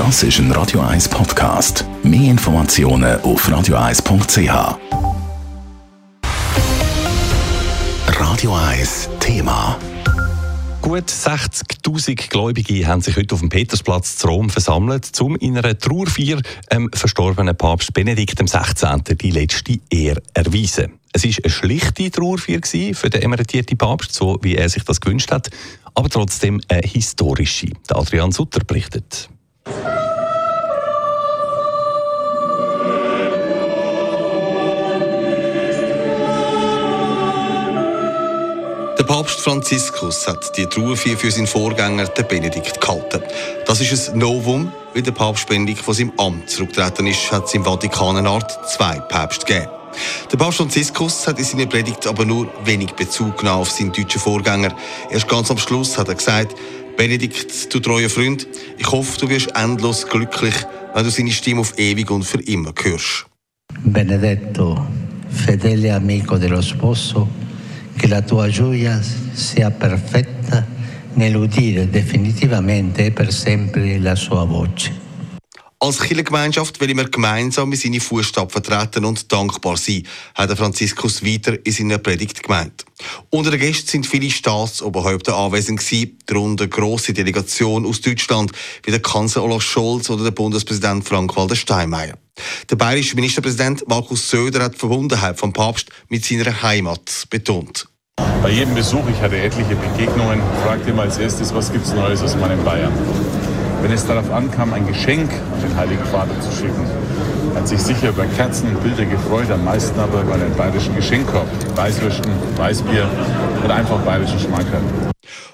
Das ist ein Radio 1 Podcast. Mehr Informationen auf radio1.ch. Radio 1 Thema. Gut 60.000 Gläubige haben sich heute auf dem Petersplatz zu Rom versammelt, um in einer Trauerfeier dem verstorbenen Papst Benedikt XVI. die letzte Ehre erweisen. Es war eine schlichte Trauerfeier für den emeritierten Papst, so wie er sich das gewünscht hat, aber trotzdem eine historische. Adrian Sutter berichtet. Papst Franziskus hat die Trauerfeier für seinen Vorgänger, den Benedikt, gehalten. Das ist ein Novum, weil der Papst Benedikt von seinem Amt zurückgetreten ist, hat es im Vatikan eine Art zwei Päpste gegeben. Der Papst Franziskus hat in seiner Predigt aber nur wenig Bezug genommen auf seinen deutschen Vorgänger. Erst ganz am Schluss hat er gesagt, Benedikt, du treuer Freund, ich hoffe, du wirst endlos glücklich, wenn du seine Stimme auf ewig und für immer hörst. Benedetto, fedele amico dello sposo, che la tua gioia sia perfetta nell'udire definitivamente e per sempre la sua voce. Als Kirchengemeinschaft will wir gemeinsam in seine Fußstapfen treten und dankbar sein, hat Franziskus weiter in seiner Predigt gemeint. Unter den Gästen sind viele Staatsoberhäupter anwesend gewesen, darunter grosse Delegation aus Deutschland, wie der Kanzler Olaf Scholz oder der Bundespräsident Frank-Walter Steinmeier. Der bayerische Ministerpräsident Markus Söder hat die Verbundenheit vom Papst mit seiner Heimat betont. Bei jedem Besuch, ich hatte etliche Begegnungen, fragte immer als erstes, was gibt es Neues aus meinem Bayern? Wenn es darauf ankam, ein Geschenk an den Heiligen Vater zu schicken, hat sich sicher über Kerzen und Bilder gefreut, am meisten aber über einen bayerischen Geschenkkorb. Weißwürsten, Weißbier oder einfach bayerischen Schmankerl.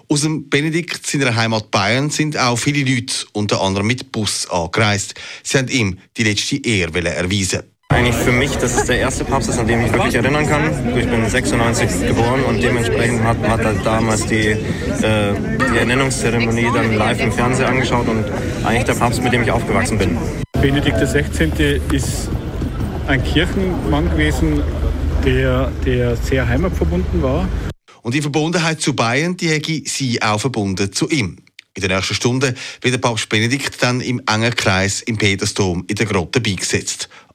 Aus dem Benedikt seiner Heimat Bayern sind auch viele Leute, unter anderem mit Bus, angereist. Sie haben ihm die letzte Ehre erweisen eigentlich für mich, dass es der erste Papst ist, an den ich wirklich erinnern kann. Ich bin 96 geboren und dementsprechend hat, hat er damals die, äh, die Ernennungszeremonie dann live im Fernsehen angeschaut und eigentlich der Papst, mit dem ich aufgewachsen bin. Benedikt XVI. ist ein Kirchenmann gewesen, der, der sehr heimatverbunden war. Und die Verbundenheit zu Bayern, die hätte sie auch verbunden zu ihm. In der nächsten Stunde wird der Papst Benedikt dann im engen Kreis im Petersdom in der Grotte beigesetzt.